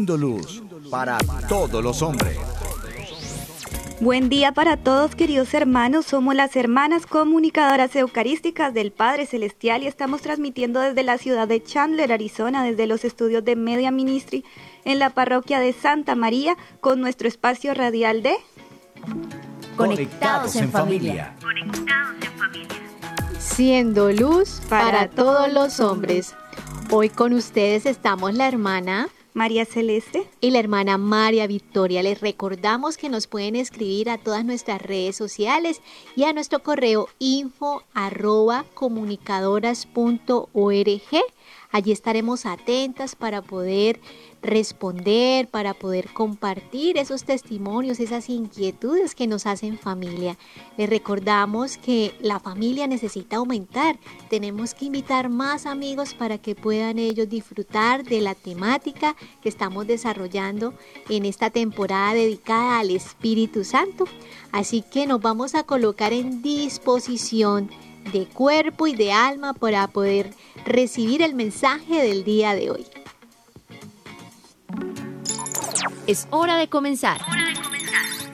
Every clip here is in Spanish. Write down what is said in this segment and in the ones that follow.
Siendo luz para todos los hombres. Buen día para todos queridos hermanos, somos las hermanas comunicadoras eucarísticas del Padre Celestial y estamos transmitiendo desde la ciudad de Chandler, Arizona, desde los estudios de Media Ministry en la parroquia de Santa María con nuestro espacio radial de Conectados en familia. Siendo luz para todos los hombres. Hoy con ustedes estamos la hermana María Celeste y la hermana María Victoria. Les recordamos que nos pueden escribir a todas nuestras redes sociales y a nuestro correo info arroba comunicadoras.org. Allí estaremos atentas para poder responder, para poder compartir esos testimonios, esas inquietudes que nos hacen familia. Les recordamos que la familia necesita aumentar. Tenemos que invitar más amigos para que puedan ellos disfrutar de la temática que estamos desarrollando en esta temporada dedicada al Espíritu Santo. Así que nos vamos a colocar en disposición de cuerpo y de alma para poder recibir el mensaje del día de hoy. Es hora de comenzar.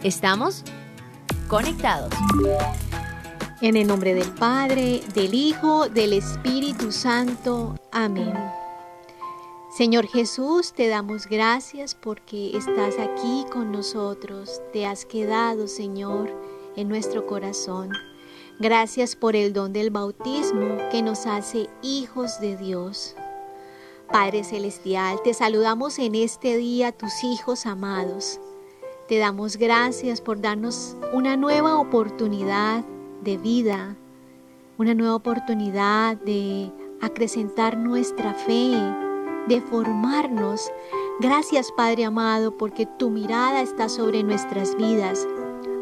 Estamos conectados. En el nombre del Padre, del Hijo, del Espíritu Santo. Amén. Señor Jesús, te damos gracias porque estás aquí con nosotros. Te has quedado, Señor, en nuestro corazón. Gracias por el don del bautismo que nos hace hijos de Dios. Padre Celestial, te saludamos en este día, tus hijos amados. Te damos gracias por darnos una nueva oportunidad de vida, una nueva oportunidad de acrecentar nuestra fe, de formarnos. Gracias Padre amado porque tu mirada está sobre nuestras vidas.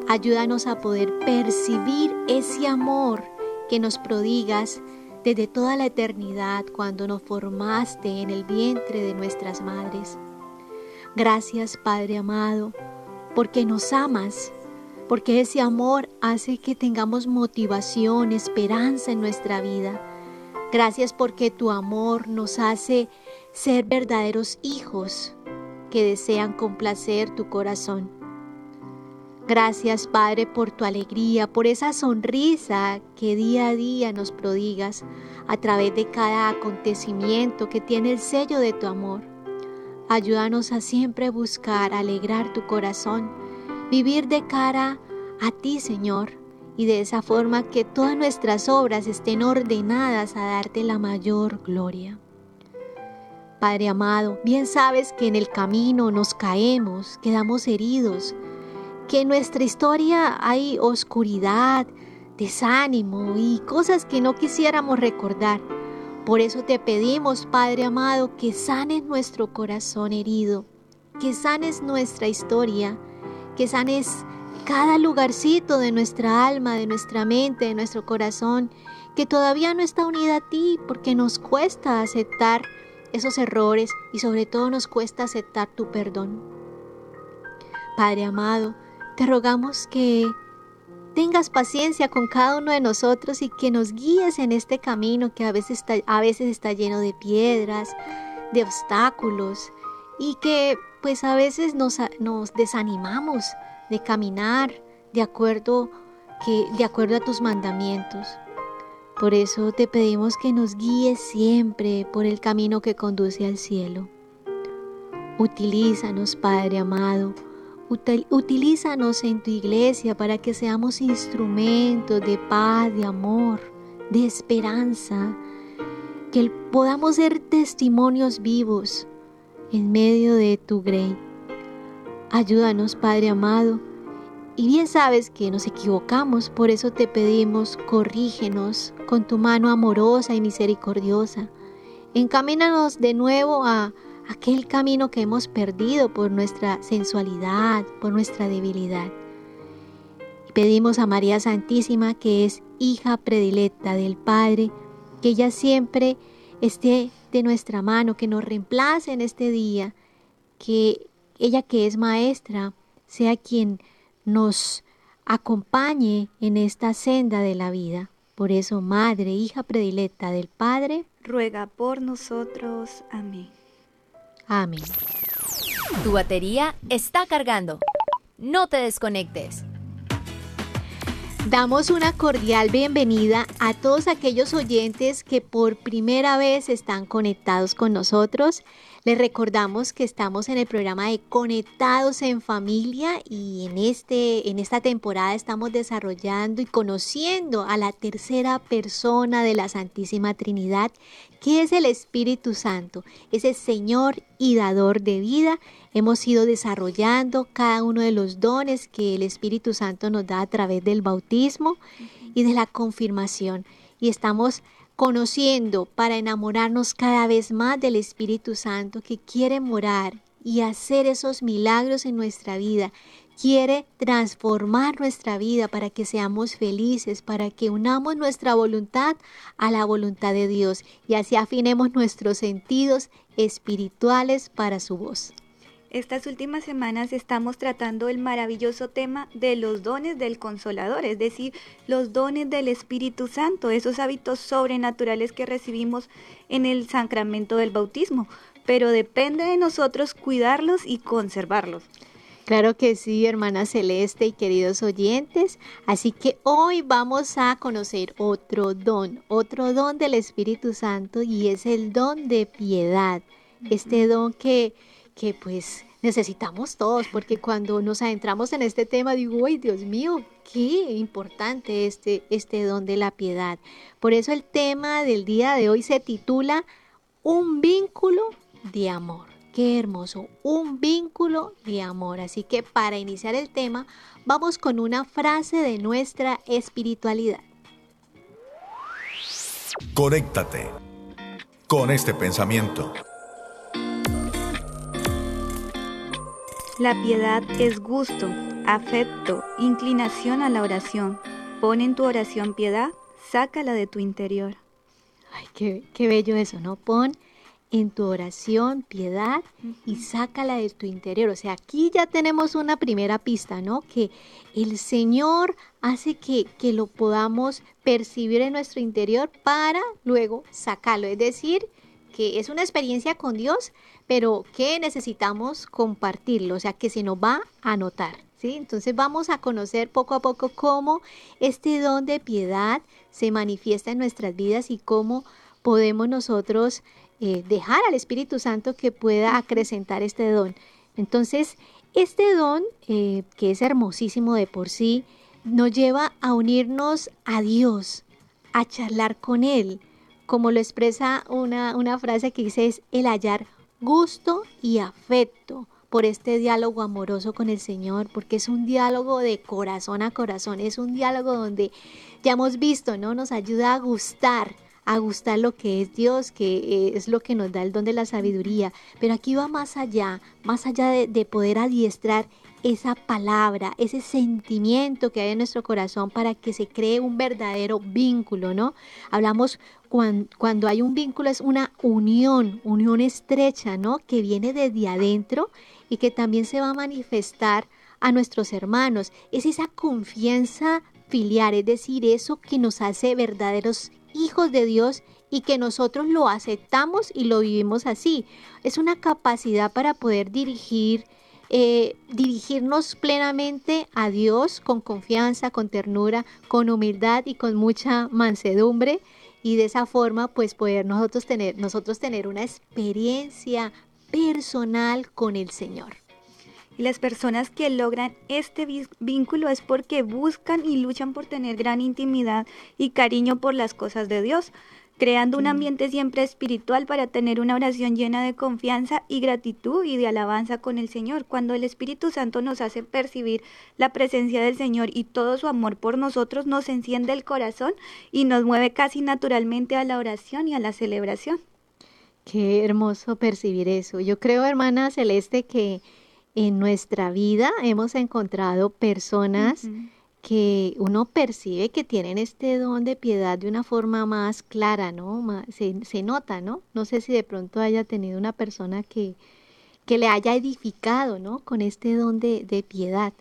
Ayúdanos a poder percibir ese amor que nos prodigas desde toda la eternidad cuando nos formaste en el vientre de nuestras madres. Gracias Padre amado, porque nos amas, porque ese amor hace que tengamos motivación, esperanza en nuestra vida. Gracias porque tu amor nos hace ser verdaderos hijos que desean complacer tu corazón. Gracias, Padre, por tu alegría, por esa sonrisa que día a día nos prodigas a través de cada acontecimiento que tiene el sello de tu amor. Ayúdanos a siempre buscar alegrar tu corazón, vivir de cara a ti, Señor, y de esa forma que todas nuestras obras estén ordenadas a darte la mayor gloria. Padre amado, bien sabes que en el camino nos caemos, quedamos heridos, que en nuestra historia hay oscuridad, desánimo y cosas que no quisiéramos recordar. Por eso te pedimos, Padre amado, que sanes nuestro corazón herido, que sanes nuestra historia, que sanes cada lugarcito de nuestra alma, de nuestra mente, de nuestro corazón, que todavía no está unida a ti porque nos cuesta aceptar esos errores y sobre todo nos cuesta aceptar tu perdón. Padre amado, te rogamos que tengas paciencia con cada uno de nosotros y que nos guíes en este camino que a veces está, a veces está lleno de piedras, de obstáculos y que pues a veces nos, nos desanimamos de caminar de acuerdo, que, de acuerdo a tus mandamientos. Por eso te pedimos que nos guíes siempre por el camino que conduce al cielo. Utilízanos, Padre amado, Utilízanos en tu iglesia para que seamos instrumentos de paz, de amor, de esperanza, que podamos ser testimonios vivos en medio de tu grey. Ayúdanos, Padre amado. Y bien sabes que nos equivocamos, por eso te pedimos, corrígenos con tu mano amorosa y misericordiosa. Encamínanos de nuevo a aquel camino que hemos perdido por nuestra sensualidad, por nuestra debilidad. Y pedimos a María Santísima, que es hija predilecta del Padre, que ella siempre esté de nuestra mano, que nos reemplace en este día, que ella que es maestra sea quien nos acompañe en esta senda de la vida. Por eso, Madre, hija predilecta del Padre, ruega por nosotros. Amén. Amén. Tu batería está cargando. No te desconectes. Damos una cordial bienvenida a todos aquellos oyentes que por primera vez están conectados con nosotros. Les recordamos que estamos en el programa de Conectados en Familia y en, este, en esta temporada estamos desarrollando y conociendo a la tercera persona de la Santísima Trinidad, que es el Espíritu Santo, ese Señor y dador de vida. Hemos ido desarrollando cada uno de los dones que el Espíritu Santo nos da a través del bautismo y de la confirmación. Y estamos conociendo para enamorarnos cada vez más del Espíritu Santo que quiere morar y hacer esos milagros en nuestra vida. Quiere transformar nuestra vida para que seamos felices, para que unamos nuestra voluntad a la voluntad de Dios y así afinemos nuestros sentidos espirituales para su voz. Estas últimas semanas estamos tratando el maravilloso tema de los dones del consolador, es decir, los dones del Espíritu Santo, esos hábitos sobrenaturales que recibimos en el sacramento del bautismo, pero depende de nosotros cuidarlos y conservarlos. Claro que sí, hermana Celeste y queridos oyentes. Así que hoy vamos a conocer otro don, otro don del Espíritu Santo y es el don de piedad. Este don que que pues necesitamos todos, porque cuando nos adentramos en este tema digo, ay Dios mío, qué importante este, este don de la piedad. Por eso el tema del día de hoy se titula Un vínculo de amor. Qué hermoso, un vínculo de amor. Así que para iniciar el tema, vamos con una frase de nuestra espiritualidad. Conéctate con este pensamiento. La piedad es gusto, afecto, inclinación a la oración. Pon en tu oración piedad, sácala de tu interior. Ay, qué, qué bello eso, ¿no? Pon en tu oración piedad y sácala de tu interior. O sea, aquí ya tenemos una primera pista, ¿no? Que el Señor hace que, que lo podamos percibir en nuestro interior para luego sacarlo. Es decir, que es una experiencia con Dios, pero que necesitamos compartirlo, o sea, que se nos va a notar. ¿sí? Entonces vamos a conocer poco a poco cómo este don de piedad se manifiesta en nuestras vidas y cómo podemos nosotros eh, dejar al Espíritu Santo que pueda acrecentar este don. Entonces, este don, eh, que es hermosísimo de por sí, nos lleva a unirnos a Dios, a charlar con Él, como lo expresa una, una frase que dice es el hallar gusto y afecto por este diálogo amoroso con el Señor, porque es un diálogo de corazón a corazón, es un diálogo donde ya hemos visto, ¿no? Nos ayuda a gustar, a gustar lo que es Dios, que eh, es lo que nos da el don de la sabiduría, pero aquí va más allá, más allá de, de poder adiestrar esa palabra, ese sentimiento que hay en nuestro corazón para que se cree un verdadero vínculo, ¿no? Hablamos cuando, cuando, hay un vínculo es una unión, unión estrecha, ¿no? Que viene desde adentro y que también se va a manifestar a nuestros hermanos. Es esa confianza filial, es decir, eso que nos hace verdaderos hijos de Dios y que nosotros lo aceptamos y lo vivimos así. Es una capacidad para poder dirigir eh, dirigirnos plenamente a Dios con confianza, con ternura, con humildad y con mucha mansedumbre y de esa forma pues poder nosotros tener, nosotros tener una experiencia personal con el Señor. Y las personas que logran este vínculo es porque buscan y luchan por tener gran intimidad y cariño por las cosas de Dios creando un ambiente siempre espiritual para tener una oración llena de confianza y gratitud y de alabanza con el Señor. Cuando el Espíritu Santo nos hace percibir la presencia del Señor y todo su amor por nosotros, nos enciende el corazón y nos mueve casi naturalmente a la oración y a la celebración. Qué hermoso percibir eso. Yo creo, hermana Celeste, que en nuestra vida hemos encontrado personas que uno percibe que tienen este don de piedad de una forma más clara, ¿no? se, nota, ¿no? No sé si de pronto haya tenido una persona que, que le haya edificado, ¿no? Con este don de, de piedad.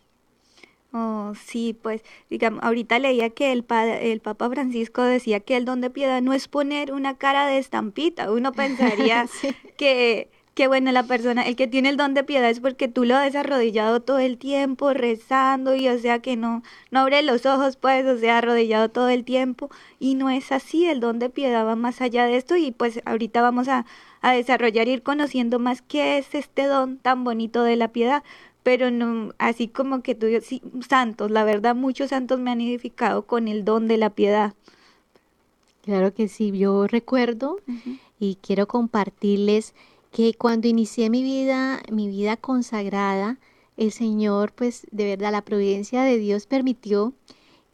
Oh, sí, pues digamos, ahorita leía que el, el Papa Francisco decía que el don de piedad no es poner una cara de estampita. Uno pensaría que que bueno, la persona, el que tiene el don de piedad es porque tú lo has arrodillado todo el tiempo, rezando, y o sea que no, no abre los ojos, pues, o sea, arrodillado todo el tiempo, y no es así, el don de piedad va más allá de esto, y pues ahorita vamos a, a desarrollar, ir conociendo más qué es este don tan bonito de la piedad, pero no, así como que tú, sí, santos, la verdad, muchos santos me han edificado con el don de la piedad. Claro que sí, yo recuerdo y quiero compartirles que cuando inicié mi vida, mi vida consagrada, el Señor, pues de verdad, la providencia de Dios permitió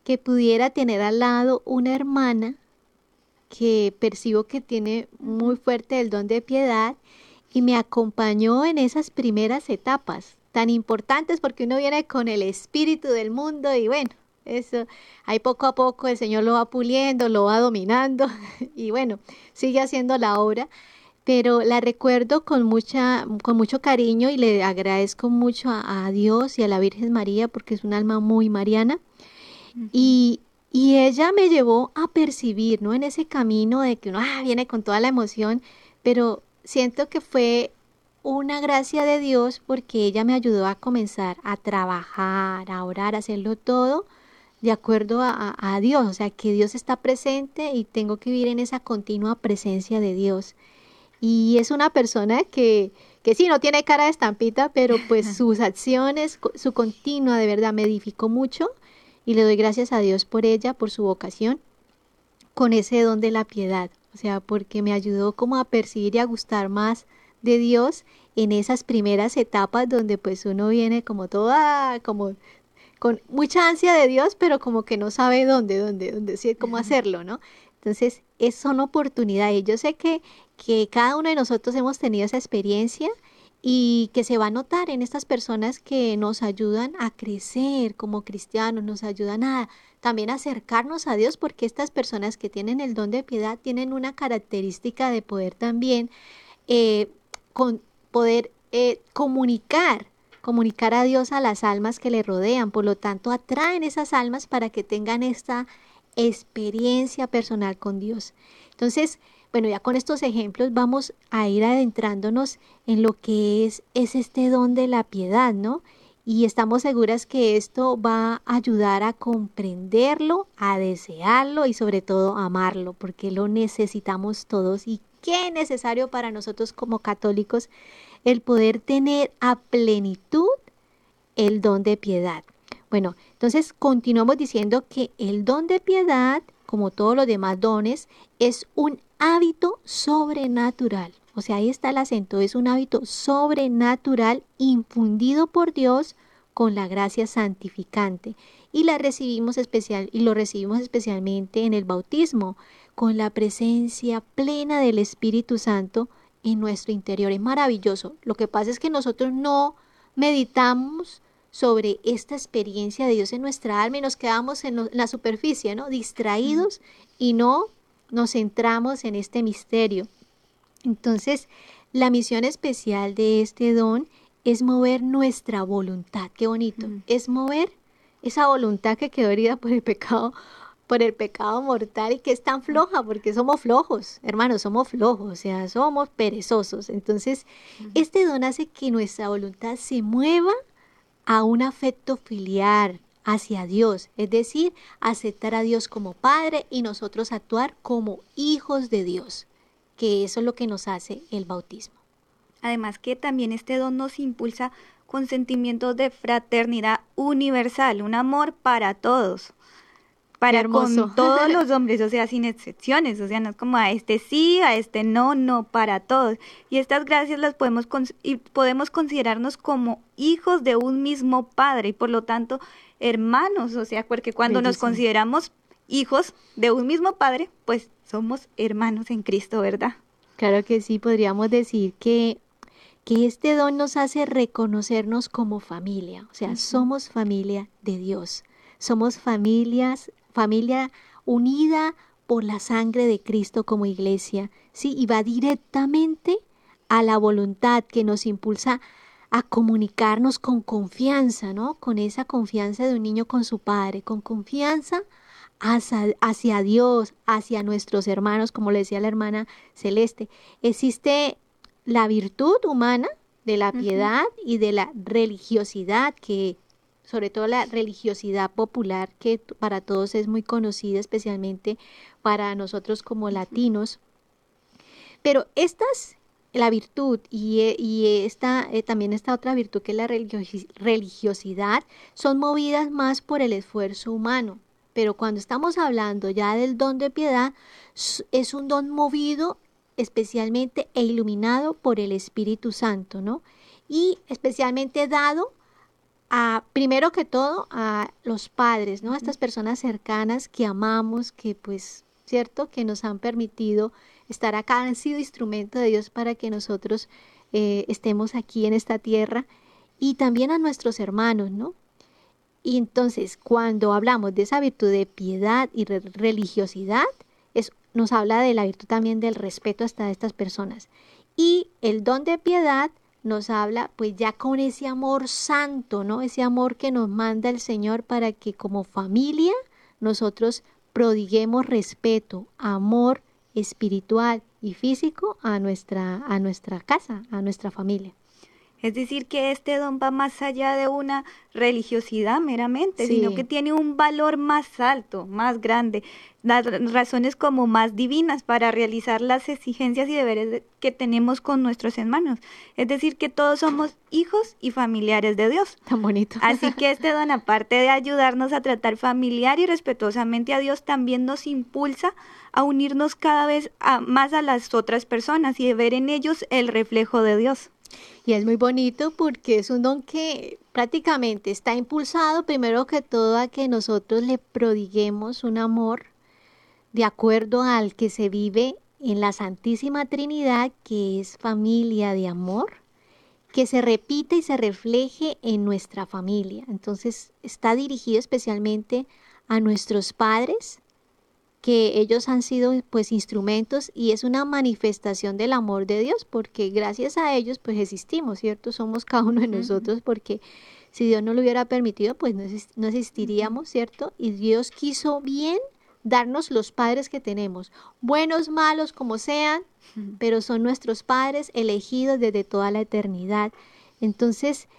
que pudiera tener al lado una hermana que percibo que tiene muy fuerte el don de piedad y me acompañó en esas primeras etapas tan importantes porque uno viene con el espíritu del mundo y bueno, eso ahí poco a poco el Señor lo va puliendo, lo va dominando y bueno, sigue haciendo la obra pero la recuerdo con mucha, con mucho cariño y le agradezco mucho a, Dios y a la Virgen María porque es un alma muy mariana. y, y, ella me llevó a percibir, ¿no? En ese camino de que uno ah, viene con toda la emoción, pero siento que fue una gracia de Dios porque ella me ayudó a comenzar a trabajar, a orar, a hacerlo todo de acuerdo a, a Dios, o sea, que Dios está presente y tengo que vivir en esa continua presencia de Dios. Y es una persona que, que sí, no tiene cara de estampita, pero pues sus acciones, su continua, de verdad, me edificó mucho y le doy gracias a Dios por ella, por su vocación, con ese don de la piedad. O sea, porque me ayudó como a percibir y a gustar más de Dios en esas primeras etapas donde pues uno viene como toda, como con mucha ansia de Dios, pero como que no sabe dónde, dónde, dónde, cómo hacerlo, ¿no? Entonces, es, son oportunidades. Yo sé que, que cada uno de nosotros hemos tenido esa experiencia y que se va a notar en estas personas que nos ayudan a crecer como cristianos, nos ayudan a también acercarnos a Dios, porque estas personas que tienen el don de piedad tienen una característica de poder también eh, con poder eh, comunicar, comunicar a Dios a las almas que le rodean, por lo tanto atraen esas almas para que tengan esta experiencia personal con Dios. Entonces, bueno, ya con estos ejemplos vamos a ir adentrándonos en lo que es, es este don de la piedad, ¿no? Y estamos seguras que esto va a ayudar a comprenderlo, a desearlo y sobre todo amarlo, porque lo necesitamos todos y qué necesario para nosotros como católicos el poder tener a plenitud el don de piedad. Bueno, entonces continuamos diciendo que el don de piedad, como todos los demás dones, es un hábito sobrenatural. O sea, ahí está el acento, es un hábito sobrenatural infundido por Dios con la gracia santificante y la recibimos especial y lo recibimos especialmente en el bautismo con la presencia plena del Espíritu Santo en nuestro interior. Es maravilloso. Lo que pasa es que nosotros no meditamos sobre esta experiencia de Dios en nuestra alma y nos quedamos en, la superficie, ¿no? Distraídos y no nos centramos en este misterio. Entonces, la misión especial de este don es mover nuestra voluntad. Qué bonito. Es mover esa voluntad que quedó herida por el pecado, por el pecado mortal y que es tan floja, porque somos flojos, hermanos, somos flojos, o sea, somos perezosos. Entonces, este don hace que nuestra voluntad se mueva a un afecto filial hacia Dios, es decir, aceptar a Dios como Padre y nosotros actuar como hijos de Dios, que eso es lo que nos hace el bautismo. Además que también este don nos impulsa con sentimientos de fraternidad universal, un amor para todos para con todos los hombres, o sea, sin excepciones, o sea, no es como a este sí, a este no, no, para todos. Y estas gracias las podemos, y podemos considerarnos como hijos de un mismo padre y por lo tanto hermanos, o sea, porque cuando nos consideramos hijos de un mismo padre, pues somos hermanos en Cristo, ¿verdad? Claro que sí, podríamos decir que que este don nos hace reconocernos como familia, o sea, somos familia de Dios, somos familias familia unida por la sangre de Cristo como iglesia, ¿sí? Y va directamente a la voluntad que nos impulsa a comunicarnos con confianza, ¿no? Con esa confianza de un niño con su padre, con confianza hacia, hacia Dios, hacia nuestros hermanos, como le decía la hermana Celeste. Existe la virtud humana de la piedad y de la religiosidad, que sobre todo la religiosidad popular, que para todos es muy conocida, especialmente para nosotros como latinos. Pero estas, la virtud y, y esta, eh, también esta otra virtud que es la religiosidad, son movidas más por el esfuerzo humano. Pero cuando estamos hablando ya del don de piedad, es un don movido especialmente e iluminado por el Espíritu Santo, ¿no? Y especialmente dado a, primero que todo, a los padres, ¿no? A estas personas cercanas que amamos, que pues, ¿cierto? Que nos han permitido estar acá, han sido instrumento de Dios para que nosotros eh, estemos aquí en esta tierra y también a nuestros hermanos, ¿no? Y entonces, cuando hablamos de esa virtud de piedad y religiosidad, es nos habla de la virtud también del respeto hasta estas personas. Y el don de piedad nos habla pues ya con ese amor santo, ¿no? Ese amor que nos manda el Señor para que como familia nosotros prodiguemos respeto, amor espiritual y físico a nuestra, a nuestra casa, a nuestra familia. Es decir, que este don va más allá de una religiosidad meramente, sino que tiene un valor más alto, más grande, las razones como más divinas para realizar las exigencias y deberes que tenemos con nuestros hermanos. Es decir, que todos somos hijos y familiares de Dios. Tan bonito. Así que este don, aparte de ayudarnos a tratar familiar y respetuosamente a Dios, también nos impulsa a unirnos cada vez más a las otras personas y de ver en ellos el reflejo de Dios. Y es muy bonito porque es un don que prácticamente está impulsado primero que todo a que nosotros le prodiguemos un amor de acuerdo al que se vive en la Santísima Trinidad, que es familia de amor, que se repite y se refleje en nuestra familia. Entonces está dirigido especialmente a nuestros padres, que ellos han sido pues instrumentos y es una manifestación del amor de Dios porque gracias a ellos pues existimos, ¿cierto? Somos cada uno de nosotros porque si Dios no lo hubiera permitido pues no, existiríamos, ¿cierto? Y Dios quiso bien darnos los padres que tenemos, buenos, malos, como sean, pero son nuestros padres elegidos desde toda la eternidad. Entonces,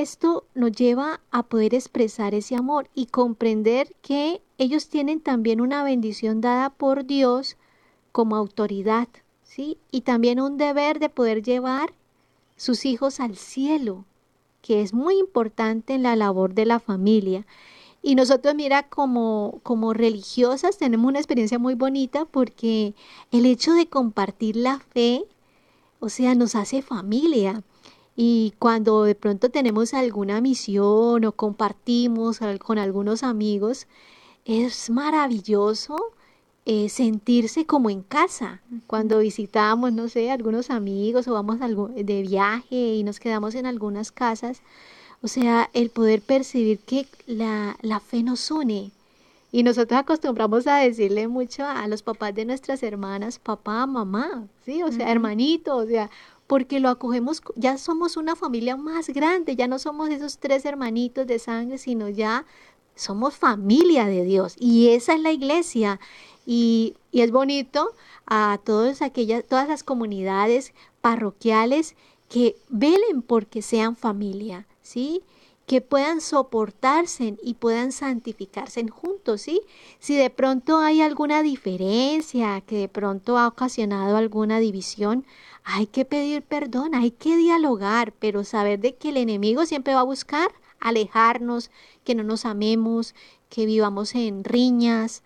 esto nos lleva a poder expresar ese amor y comprender que ellos tienen también una bendición dada por Dios como autoridad, ¿sí? Y también un deber de poder llevar sus hijos al cielo, que es muy importante en la labor de la familia. Y nosotros, mira, como, como religiosas tenemos una experiencia muy bonita porque el hecho de compartir la fe, o sea, nos hace familia. Y cuando de pronto tenemos alguna misión o compartimos con algunos amigos, es maravilloso eh, sentirse como en casa. Cuando visitamos, no sé, algunos amigos o vamos de viaje y nos quedamos en algunas casas, o sea, el poder percibir que la, la fe nos une. Y nosotros acostumbramos a decirle mucho a los papás de nuestras hermanas, papá, mamá, ¿sí? O sea, hermanito, o sea, porque lo acogemos, ya somos una familia más grande, ya no somos esos tres hermanitos de sangre, sino ya somos familia de Dios y esa es la iglesia. Y, es bonito a todas aquellas, todas las comunidades parroquiales que velen porque sean familia, ¿sí? Que puedan soportarse y puedan santificarse juntos, ¿sí? Si de pronto hay alguna diferencia, que de pronto ha ocasionado alguna división, hay que pedir perdón, hay que dialogar, pero saber de que el enemigo siempre va a buscar alejarnos, que no nos amemos, que vivamos en riñas,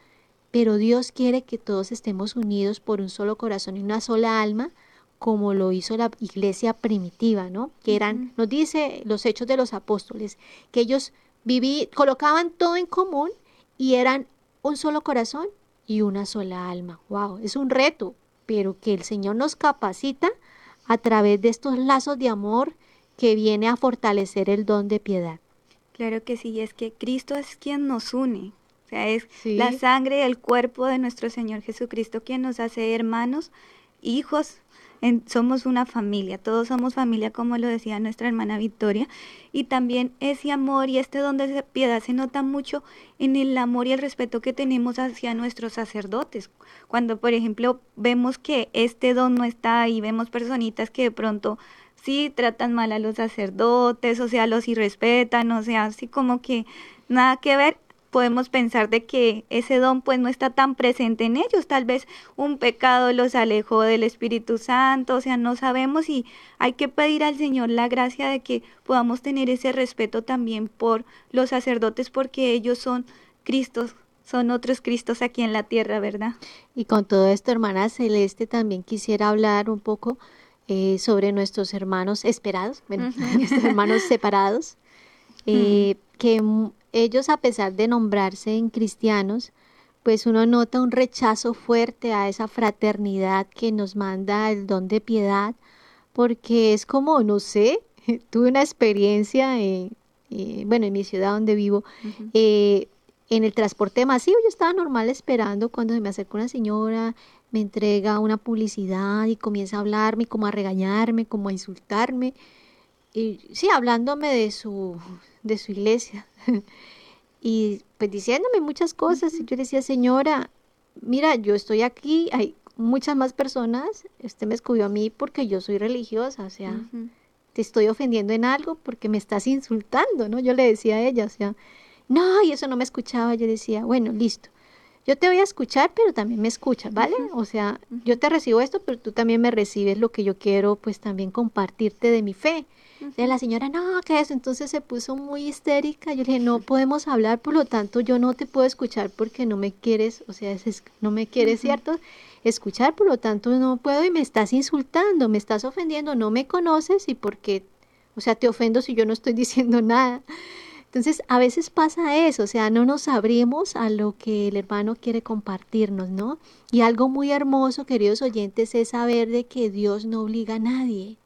pero Dios quiere que todos estemos unidos por un solo corazón y una sola alma, como lo hizo la iglesia primitiva, ¿no? Que eran, nos dice los hechos de los apóstoles, que ellos viví, colocaban todo en común y eran un solo corazón y una sola alma. Wow, es un reto, pero que el Señor nos capacita a través de estos lazos de amor que viene a fortalecer el don de piedad. Claro que sí, es que Cristo es quien nos une. O sea, es la sangre y el cuerpo de nuestro Señor Jesucristo quien nos hace hermanos, hijos, somos una familia, todos somos familia, como lo decía nuestra hermana Victoria, y también ese amor y este don de piedad se nota mucho en el amor y el respeto que tenemos hacia nuestros sacerdotes. Cuando, por ejemplo, vemos que este don no está y vemos personitas que de pronto sí tratan mal a los sacerdotes, o sea, los irrespetan, o sea, así como que nada que ver, podemos pensar de que ese don pues no está tan presente en ellos, tal vez un pecado los alejó del Espíritu Santo, o sea, no sabemos y hay que pedir al Señor la gracia de que podamos tener ese respeto también por los sacerdotes porque ellos son Cristos, son otros Cristos aquí en la tierra, ¿verdad? Y con todo esto, hermana Celeste, también quisiera hablar un poco eh, sobre nuestros hermanos esperados, nuestros hermanos separados, eh, que ellos, a pesar de nombrarse en cristianos, pues uno nota un rechazo fuerte a esa fraternidad que nos manda el don de piedad, porque es como, no sé, tuve una experiencia, eh, eh, bueno, en mi ciudad donde vivo, eh, en el transporte masivo, yo estaba normal esperando cuando se me acerca una señora, me entrega una publicidad y comienza a hablarme, como a regañarme, como a insultarme, y sí, hablándome de su, de su iglesia. y pues diciéndome muchas cosas. Y yo decía, señora, mira, yo estoy aquí, hay muchas más personas, usted me escogió a mí porque yo soy religiosa, o sea, te estoy ofendiendo en algo porque me estás insultando, ¿no? Yo le decía a ella, o sea, no, y eso no me escuchaba, yo decía, bueno, listo. Yo te voy a escuchar, pero también me escuchas, ¿vale? O sea, yo te recibo esto, pero tú también me recibes lo que yo quiero, pues también compartirte de mi fe. De la señora, no, ¿qué es? Entonces se puso muy histérica. Yo le dije, no podemos hablar, por lo tanto yo no te puedo escuchar porque no me quieres, o sea, no me quieres, ¿cierto? Escuchar, por lo tanto no puedo y me estás insultando, me estás ofendiendo, no me conoces y porque, o sea, te ofendo si yo no estoy diciendo nada. Entonces, a veces pasa eso, o sea, no nos abrimos a lo que el hermano quiere compartirnos, ¿no? Y algo muy hermoso, queridos oyentes, es saber de que Dios no obliga a nadie.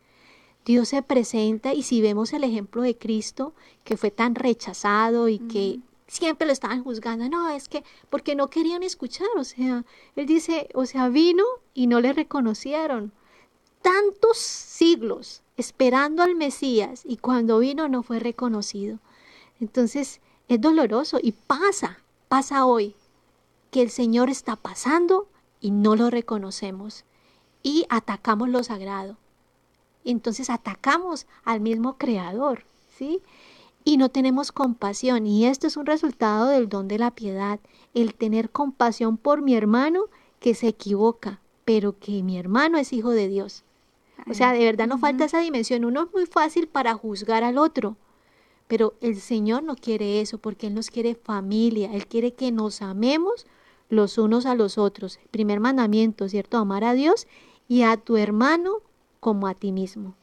Dios se presenta y si vemos el ejemplo de Cristo, que fue tan rechazado y que siempre lo estaban juzgando, no, es que porque no querían escuchar, o sea, él dice, o sea, vino y no le reconocieron. Tantos siglos esperando al Mesías y cuando vino no fue reconocido. Entonces, es doloroso y pasa, pasa hoy, que el Señor está pasando y no lo reconocemos y atacamos lo sagrado entonces atacamos al mismo creador, ¿sí? Y no tenemos compasión. Y esto es un resultado del don de la piedad, el tener compasión por mi hermano que se equivoca, pero que mi hermano es hijo de Dios. O sea, de verdad no falta esa dimensión. Uno es muy fácil para juzgar al otro, pero el Señor no quiere eso porque Él nos quiere familia, Él quiere que nos amemos los unos a los otros. Primer mandamiento, ¿cierto? Amar a Dios y a tu hermano como a ti mismo.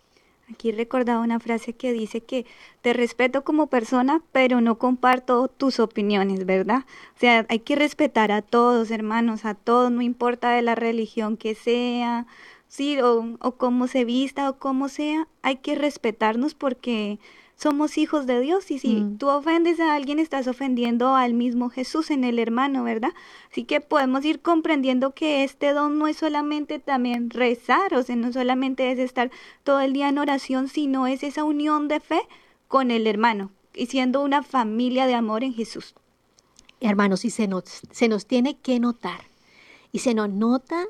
Aquí recordaba una frase que dice que te respeto como persona, pero no comparto tus opiniones, ¿verdad? O sea, hay que respetar a todos, hermanos, a todos, no importa de la religión que sea, sí, o, o cómo se vista o cómo sea, hay que respetarnos porque somos hijos de Dios y si mm. tú ofendes a alguien estás ofendiendo al mismo Jesús en el hermano, ¿verdad? Así que podemos ir comprendiendo que este don no es solamente también rezar, o sea, no solamente es estar todo el día en oración, sino es esa unión de fe con el hermano y siendo una familia de amor en Jesús. Hermanos, y se nos, se nos tiene que notar, y se nos nota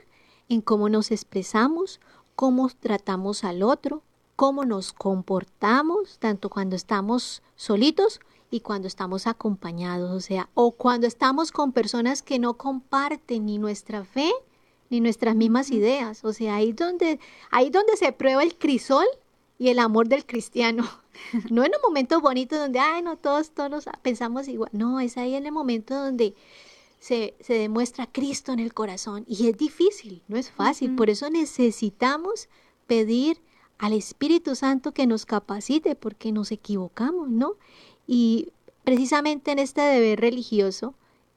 en cómo nos expresamos, cómo tratamos al otro, cómo nos comportamos, tanto cuando estamos solitos y cuando estamos acompañados, o sea, o cuando estamos con personas que no comparten ni nuestra fe ni nuestras mismas ideas, o sea, ahí donde ahí donde se prueba el crisol y el amor del cristiano. No en un momento bonito donde, ay, no, todos, todos pensamos igual. No, es ahí en el momento donde se, se demuestra Cristo en el corazón. Y es difícil, no es fácil. Por eso necesitamos pedir al Espíritu Santo que nos capacite porque nos equivocamos, ¿no? Y precisamente en este deber religioso,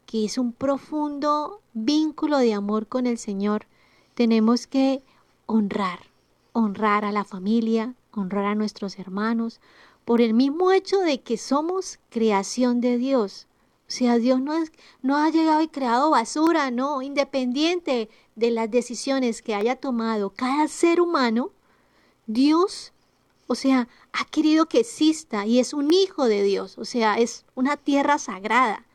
que es un profundo vínculo de amor con el Señor, tenemos que honrar, honrar a la familia, honrar a nuestros hermanos, por el mismo hecho de que somos creación de Dios. O sea, Dios no, no ha llegado y creado basura, no, independiente de las decisiones que haya tomado cada ser humano, Dios, o sea, ha querido que exista y es un hijo de Dios, o sea, es una tierra sagrada,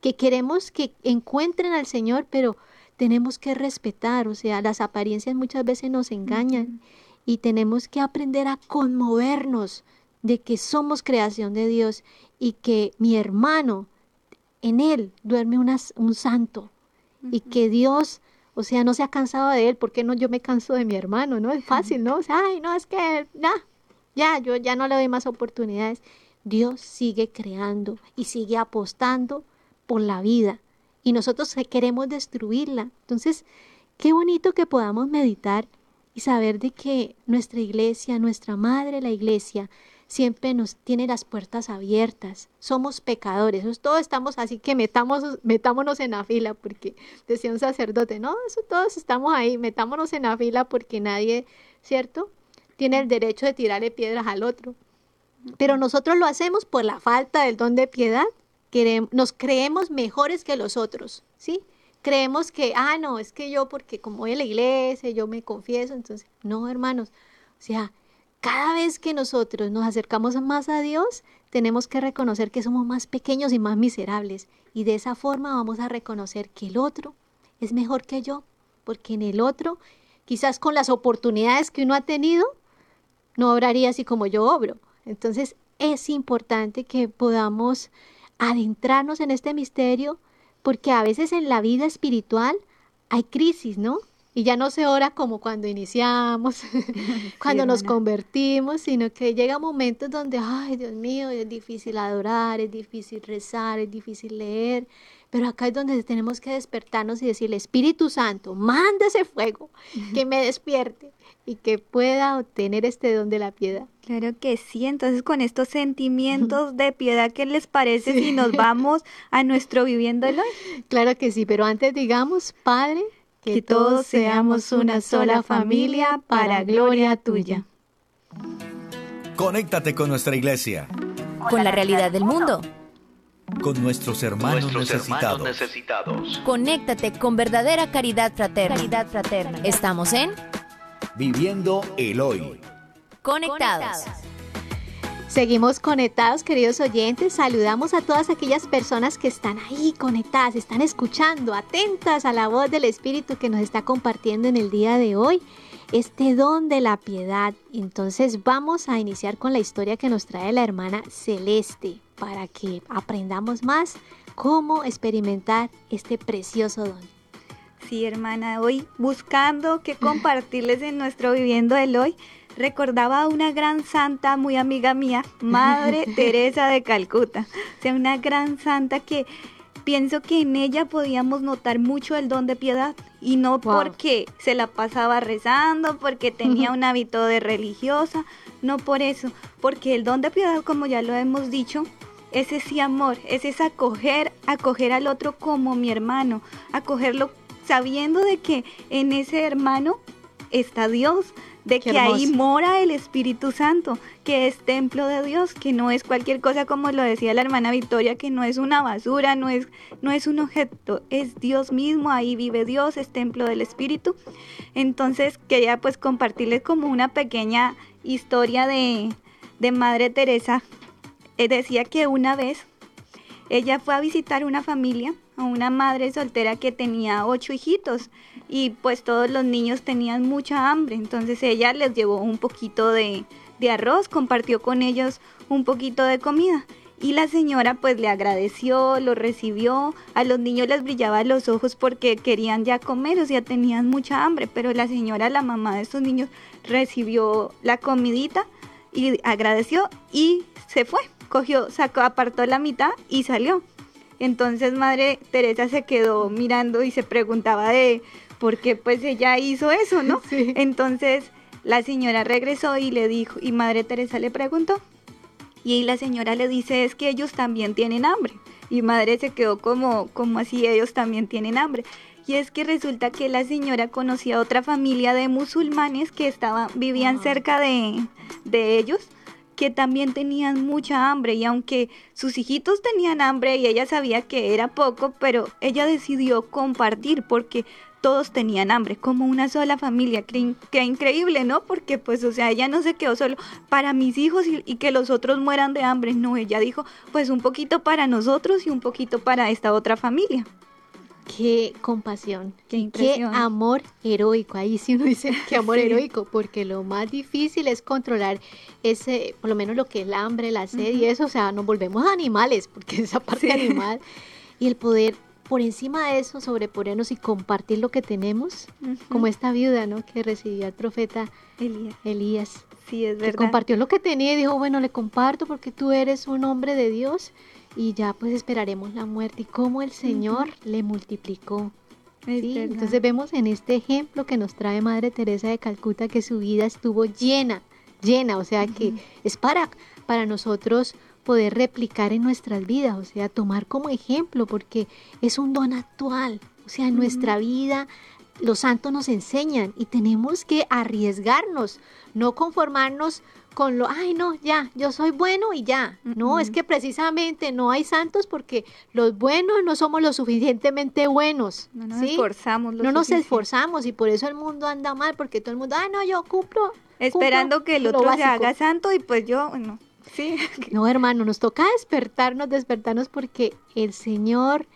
que queremos que encuentren al Señor, pero tenemos que respetar, o sea, las apariencias muchas veces nos engañan y tenemos que aprender a conmovernos de que somos creación de Dios y que mi hermano, en él duerme un santo y que Dios, o sea, no se ha cansado de él, ¿por qué no yo me canso de mi hermano? No es fácil, ¿no? O sea, ay, no, es que, ya, ya, yo ya no le doy más oportunidades. Dios sigue creando y sigue apostando por la vida y nosotros queremos destruirla. Entonces, qué bonito que podamos meditar y saber de que nuestra iglesia, nuestra madre, la iglesia, siempre nos tiene las puertas abiertas. Somos pecadores, todos estamos así que metamos, metámonos en la fila, porque decía un sacerdote, no, eso todos estamos ahí, metámonos en la fila porque nadie, ¿cierto? Tiene el derecho de tirarle piedras al otro. Pero nosotros lo hacemos por la falta del don de piedad. Nos creemos mejores que los otros, ¿sí? Creemos que, ah, no, es que yo porque como voy a la iglesia, yo me confieso, entonces, no, hermanos, o sea, cada vez que nosotros nos acercamos más a Dios, tenemos que reconocer que somos más pequeños y más miserables. Y de esa forma vamos a reconocer que el otro es mejor que yo, porque en el otro, quizás con las oportunidades que uno ha tenido, no obraría así como yo obro. Entonces es importante que podamos adentrarnos en este misterio, porque a veces en la vida espiritual hay crisis, ¿no? Y ya no se ora como cuando iniciamos, cuando nos convertimos, sino que llega momentos donde, ay, Dios mío, es difícil adorar, es difícil rezar, es difícil leer. Pero acá es donde tenemos que despertarnos y decirle, Espíritu Santo, manda ese fuego, que me despierte y que pueda obtener este don de la piedad. Claro que sí, entonces con estos sentimientos de piedad, ¿qué les parece si nos vamos a nuestro viviéndolo? Claro que sí, pero antes digamos, Padre, que todos seamos una sola familia para gloria tuya. Conéctate con nuestra iglesia. Con la realidad del mundo. Con nuestros hermanos, necesitados. Conéctate con verdadera caridad fraterna. Caridad fraterna. Estamos en Viviendo el Hoy. Conectados. Seguimos conectados, queridos oyentes. Saludamos a todas aquellas personas que están ahí conectadas, están escuchando, atentas a la voz del Espíritu que nos está compartiendo en el día de hoy este don de la piedad. Entonces vamos a iniciar con la historia que nos trae la hermana Celeste para que aprendamos más cómo experimentar este precioso don. Sí, hermana, hoy buscando qué compartirles en nuestro viviendo el hoy recordaba a una gran santa muy amiga mía, Madre Teresa de Calcuta. O sea, una gran santa que pienso que en ella podíamos notar mucho el don de piedad. Y no porque se la pasaba rezando, porque tenía un hábito de religiosa, no por eso, porque el don de piedad, como ya lo hemos dicho, es ese amor, es ese acoger, acoger al otro como mi hermano, acogerlo sabiendo de que en ese hermano está Dios, de que ahí mora el Espíritu Santo, que es templo de Dios, que no es cualquier cosa como lo decía la hermana Victoria, que no es una basura, no es, no es un objeto, es Dios mismo, ahí vive Dios, es templo del Espíritu. Entonces quería pues compartirles como una pequeña historia de, de Madre Teresa. Eh, decía que una vez ella fue a visitar una familia, a una madre soltera que tenía ocho hijitos y pues todos los niños tenían mucha hambre, entonces ella les llevó un poquito de, arroz, compartió con ellos un poquito de comida. Y la señora pues le agradeció, lo recibió, a los niños les brillaban los ojos porque querían ya comer, o sea, tenían mucha hambre, pero la señora, la mamá de estos niños, recibió la comidita y agradeció y se fue, cogió, sacó, apartó la mitad y salió. Entonces Madre Teresa se quedó mirando y se preguntaba de, porque pues ella hizo eso, ¿no? Entonces la señora regresó y le dijo, y Madre Teresa le preguntó, y la señora le dice, es que ellos también tienen hambre. Y Madre se quedó como, como así, ellos también tienen hambre. Y es que resulta que la señora conocía otra familia de musulmanes que estaban, vivían cerca de, de ellos que también tenían mucha hambre y aunque sus hijitos tenían hambre y ella sabía que era poco, pero ella decidió compartir porque todos tenían hambre, como una sola familia. Qué, increíble, ¿no? Porque pues, o sea, ella no se quedó solo para mis hijos y, y, que los otros mueran de hambre. No, ella dijo, pues un poquito para nosotros y un poquito para esta otra familia. Qué compasión, qué, qué amor heroico. Ahí sí uno dice qué amor heroico, porque lo más difícil es controlar ese, por lo menos lo que es el hambre, la sed y eso, o sea, nos volvemos animales, porque esa parte animal y el poder por encima de eso sobreponernos y compartir lo que tenemos, como esta viuda, ¿no? Que recibió al profeta Elías. Elías. Sí, es verdad. Que compartió lo que tenía y dijo, bueno, le comparto porque tú eres un hombre de Dios y ya pues esperaremos la muerte y cómo el Señor le multiplicó. Entonces vemos en este ejemplo que nos trae Madre Teresa de Calcuta que su vida estuvo llena, llena, o sea que es para, para nosotros poder replicar en nuestras vidas, o sea, tomar como ejemplo, porque es un don actual, o sea, en nuestra vida los santos nos enseñan y tenemos que arriesgarnos, no conformarnos con lo, ay no, ya, yo soy bueno y ya. No, es que precisamente no hay santos porque los buenos no somos lo suficientemente buenos. No nos esforzamos. no nos esforzamos y por eso el mundo anda mal, porque todo el mundo, ay no, yo cumplo. Esperando que el otro se haga santo y pues yo, no. Sí. No, hermano, nos toca despertarnos, despertarnos porque el Señor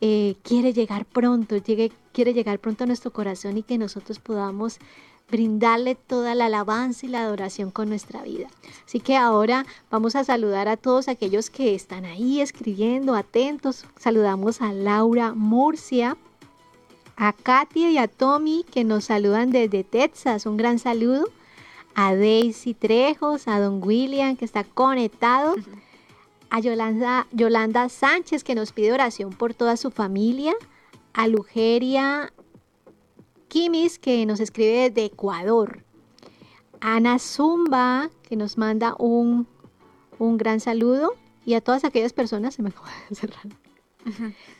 eh, quiere llegar pronto, llegue, quiere llegar pronto a nuestro corazón y que nosotros podamos brindarle toda la alabanza y la adoración con nuestra vida. Así que ahora vamos a saludar a todos aquellos que están ahí escribiendo, atentos. Saludamos a Laura Murcia, a Katia y a Tommy que nos saludan desde Texas. Un gran saludo a Daisy Trejos, a Don William que está conectado, a Yolanda, Yolanda Sánchez que nos pide oración por toda su familia, a Lugeria Kimis que nos escribe desde Ecuador, Ana Zumba que nos manda un, un gran saludo y a todas aquellas personas, se me acaba de cerrar.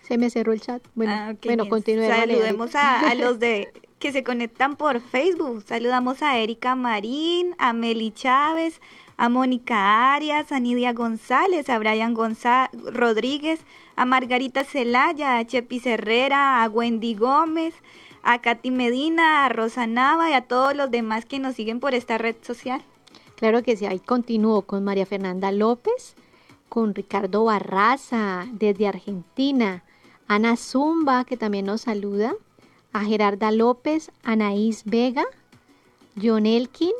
Se me cerró el chat. Bueno, ah, bueno Saludemos a, a, los de que se conectan por Facebook. Saludamos a Erika Marín, a Meli Chávez, a Mónica Arias, a Nidia González, a Brian González Rodríguez, a Margarita Celaya, a Chepi Herrera, a Wendy Gómez, a Katy Medina, a Rosa Nava y a todos los demás que nos siguen por esta red social. Claro que sí, ahí continúo con María Fernanda López, con Ricardo Barraza desde Argentina, Ana Zumba que también nos saluda, a Gerarda López, Anaís Vega, John Elkin,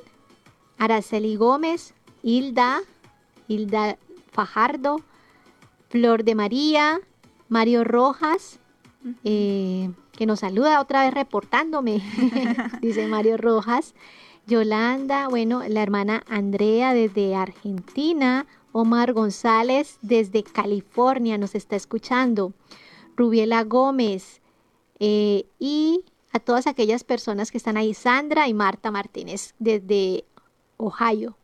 Araceli Gómez, Hilda, Hilda Fajardo, Flor de María, Mario Rojas, eh, que nos saluda otra vez reportándome, dice Mario Rojas. Yolanda, bueno, la hermana Andrea desde Argentina, Omar González desde California nos está escuchando, Rubiela Gómez, eh, y a todas aquellas personas que están ahí, Sandra y Marta Martínez desde Ohio.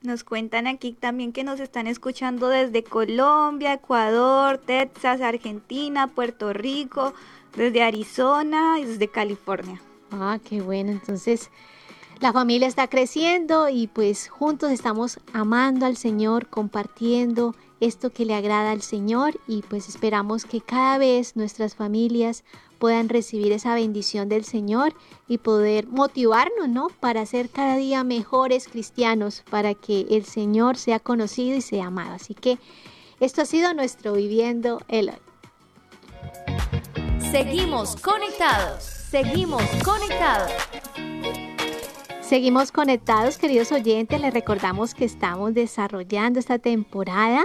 Nos cuentan aquí también que nos están escuchando desde Colombia, Ecuador, Texas, Argentina, Puerto Rico, desde Arizona y desde California. Ah, qué bueno. Entonces, la familia está creciendo y pues juntos estamos amando al Señor, compartiendo esto que le agrada al Señor y pues esperamos que cada vez nuestras familias puedan recibir esa bendición del Señor y poder motivarnos, ¿no? Para ser cada día mejores cristianos, para que el Señor sea conocido y sea amado. Así que esto ha sido nuestro Viviendo el Hoy. Seguimos conectados, seguimos conectados. Seguimos conectados, queridos oyentes. Les recordamos que estamos desarrollando esta temporada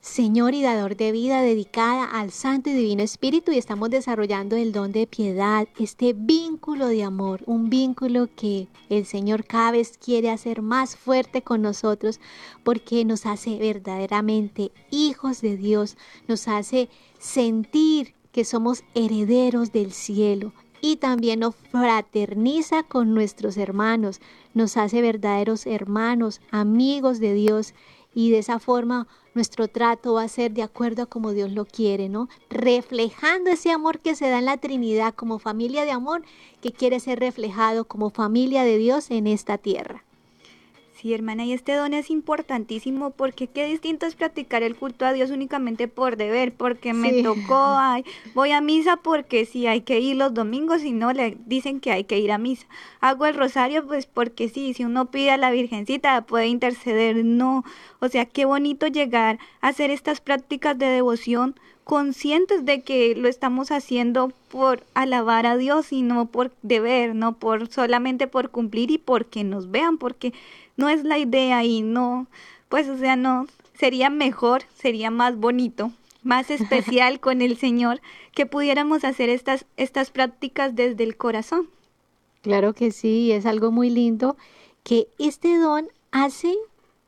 Señor y dador de vida dedicada al Santo y Divino Espíritu y estamos desarrollando el don de piedad, este vínculo de amor, un vínculo que el Señor cada vez quiere hacer más fuerte con nosotros porque nos hace verdaderamente hijos de Dios, nos hace sentir que somos herederos del cielo y también nos fraterniza con nuestros hermanos, nos hace verdaderos hermanos, amigos de Dios y de esa forma nuestro trato va a ser de acuerdo a como Dios lo quiere, ¿no? Reflejando ese amor que se da en la Trinidad como familia de amor que quiere ser reflejado como familia de Dios en esta tierra. Sí, hermana, y este don es importantísimo porque qué distinto es practicar el culto a Dios únicamente por deber, porque me tocó, ay, voy a misa porque sí hay que ir los domingos y no le dicen que hay que ir a misa. Hago el rosario pues porque sí, si uno pide a la Virgencita puede interceder, no. O sea, qué bonito llegar a hacer estas prácticas de devoción conscientes de que lo estamos haciendo por alabar a Dios y no por deber, no por solamente por cumplir y porque nos vean, porque no es la idea y no, pues o sea, no, sería mejor, sería más bonito, más especial con el Señor que pudiéramos hacer estas, estas prácticas desde el corazón. Claro que sí, es algo muy lindo que este don hace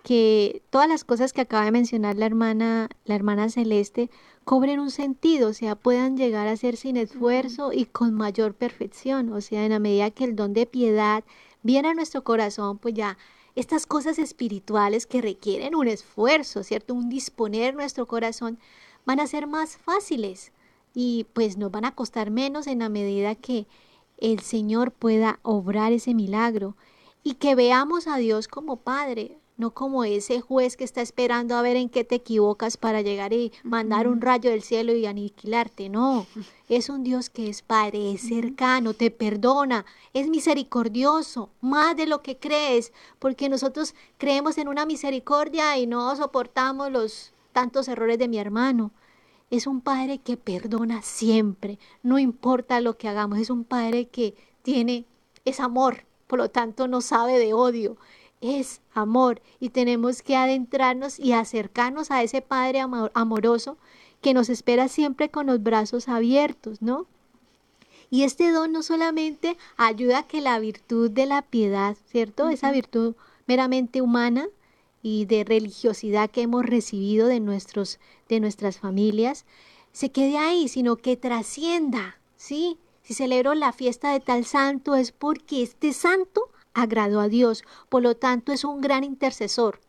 que todas las cosas que acaba de mencionar la hermana, la hermana Celeste, cobren un sentido, o sea, puedan llegar a ser sin esfuerzo y con mayor perfección, o sea, en la medida que el don de piedad viene a nuestro corazón, pues ya estas cosas espirituales que requieren un esfuerzo, ¿cierto? Un disponer nuestro corazón, van a ser más fáciles y pues nos van a costar menos en la medida que el Señor pueda obrar ese milagro y que veamos a Dios como Padre, no como ese juez que está esperando a ver en qué te equivocas para llegar y mandar un rayo del cielo y aniquilarte. No, es un Dios que es Padre, es cercano, te perdona, es misericordioso, más de lo que crees, porque nosotros creemos en una misericordia y no soportamos los tantos errores de mi hermano. Es un Padre que perdona siempre, no importa lo que hagamos, es un Padre que tiene, es amor, por lo tanto no sabe de odio es amor y tenemos que adentrarnos y acercarnos a ese Padre amoroso que nos espera siempre con los brazos abiertos, ¿no? Y este don no solamente ayuda a que la virtud de la piedad, ¿cierto? Esa virtud meramente humana y de religiosidad que hemos recibido de, nuestros, de nuestras familias, se quede ahí, sino que trascienda, ¿sí? Si celebro la fiesta de tal santo es porque este santo agradó a Dios, por lo tanto es un gran intercesor.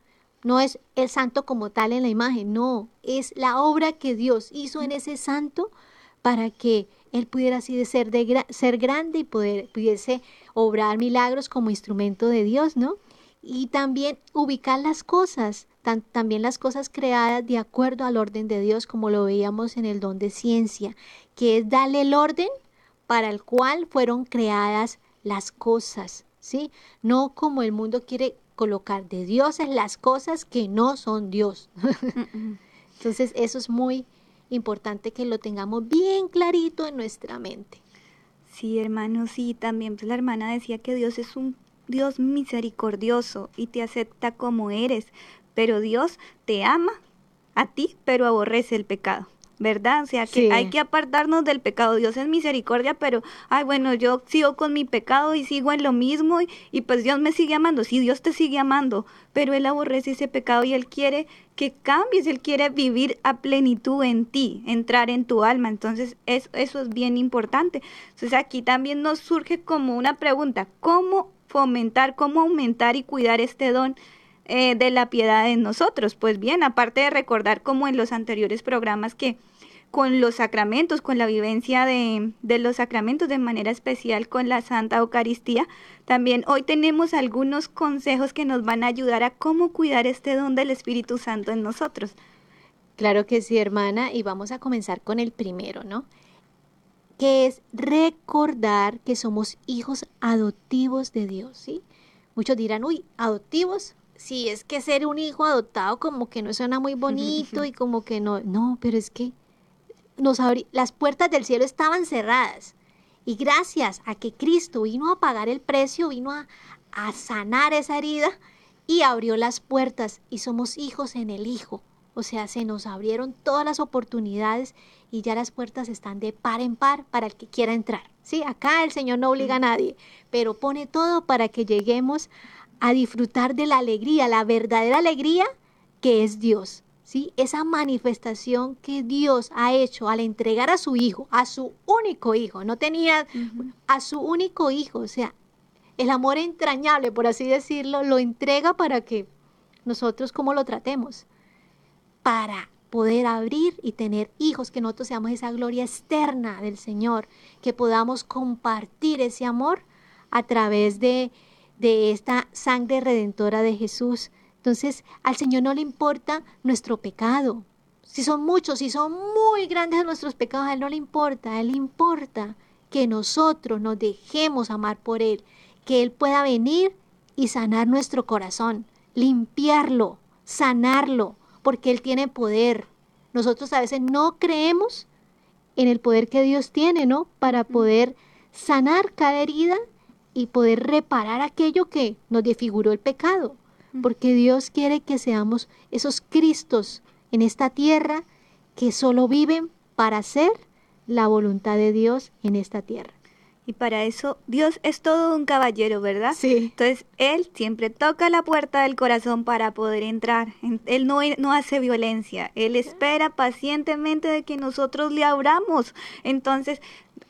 No es el santo como tal en la imagen, no, es la obra que Dios hizo en ese santo para que él pudiera así ser, de, ser grande y poder, pudiese obrar milagros como instrumento de Dios, ¿no? Y también ubicar las cosas, también las cosas creadas de acuerdo al orden de Dios, como lo veíamos en el don de ciencia, que es darle el orden para el cual fueron creadas las cosas. ¿Sí? No como el mundo quiere colocar de dioses las cosas que no son Dios. Entonces eso es muy importante que lo tengamos bien clarito en nuestra mente. Sí, hermano, sí, también pues la hermana decía que Dios es un Dios misericordioso y te acepta como eres, pero Dios te ama a ti, pero aborrece el pecado. ¿Verdad? O sea, que hay que apartarnos del pecado. Dios es misericordia, pero, ay, bueno, yo sigo con mi pecado y sigo en lo mismo y, pues Dios me sigue amando. Sí, Dios te sigue amando, pero Él aborrece ese pecado y Él quiere que cambies, Él quiere vivir a plenitud en ti, entrar en tu alma. Entonces, eso, eso es bien importante. Entonces, aquí también nos surge como una pregunta, ¿cómo fomentar, cómo aumentar y cuidar este don? Eh, de la piedad en nosotros. Pues bien, aparte de recordar como en los anteriores programas que con los sacramentos, con la vivencia de, los sacramentos, de manera especial con la Santa Eucaristía. También hoy tenemos algunos consejos que nos van a ayudar a cómo cuidar este don del Espíritu Santo en nosotros. Claro que sí, hermana, y vamos a comenzar con el primero, ¿no? Que es recordar que somos hijos adoptivos de Dios, ¿sí? Muchos dirán, uy, adoptivos, sí, es que ser un hijo adoptado como que no suena muy bonito y como que no, no, pero es que nos las puertas del cielo estaban cerradas. Y gracias a que Cristo vino a pagar el precio, vino a, a sanar esa herida y abrió las puertas y somos hijos en el Hijo. O sea, se nos abrieron todas las oportunidades y ya las puertas están de par en par para el que quiera entrar. Sí, acá el Señor no obliga a nadie, pero pone todo para que lleguemos a disfrutar de la alegría, la verdadera alegría que es Dios. Esa manifestación que Dios ha hecho al entregar a su hijo, a su único hijo, no tenía a su único hijo, o sea, el amor entrañable, por así decirlo, lo entrega para que nosotros como lo tratemos, para poder abrir y tener hijos, que nosotros seamos esa gloria externa del Señor, que podamos compartir ese amor a través de de esta sangre redentora de Jesús. Entonces, al Señor no le importa nuestro pecado. Si son muchos, si son muy grandes nuestros pecados, a Él no le importa. A Él le importa que nosotros nos dejemos amar por Él, que Él pueda venir y sanar nuestro corazón, limpiarlo, sanarlo, porque Él tiene poder. Nosotros a veces no creemos en el poder que Dios tiene, ¿no? Para poder sanar cada herida y poder reparar aquello que nos desfiguró el pecado porque Dios quiere que seamos esos Cristos en esta tierra que solo viven para hacer la voluntad de Dios en esta tierra. Y para eso Dios es todo un caballero, ¿verdad? Sí. Entonces Él siempre toca la puerta del corazón para poder entrar. Él no, no hace violencia. Él espera pacientemente de que nosotros le abramos. Entonces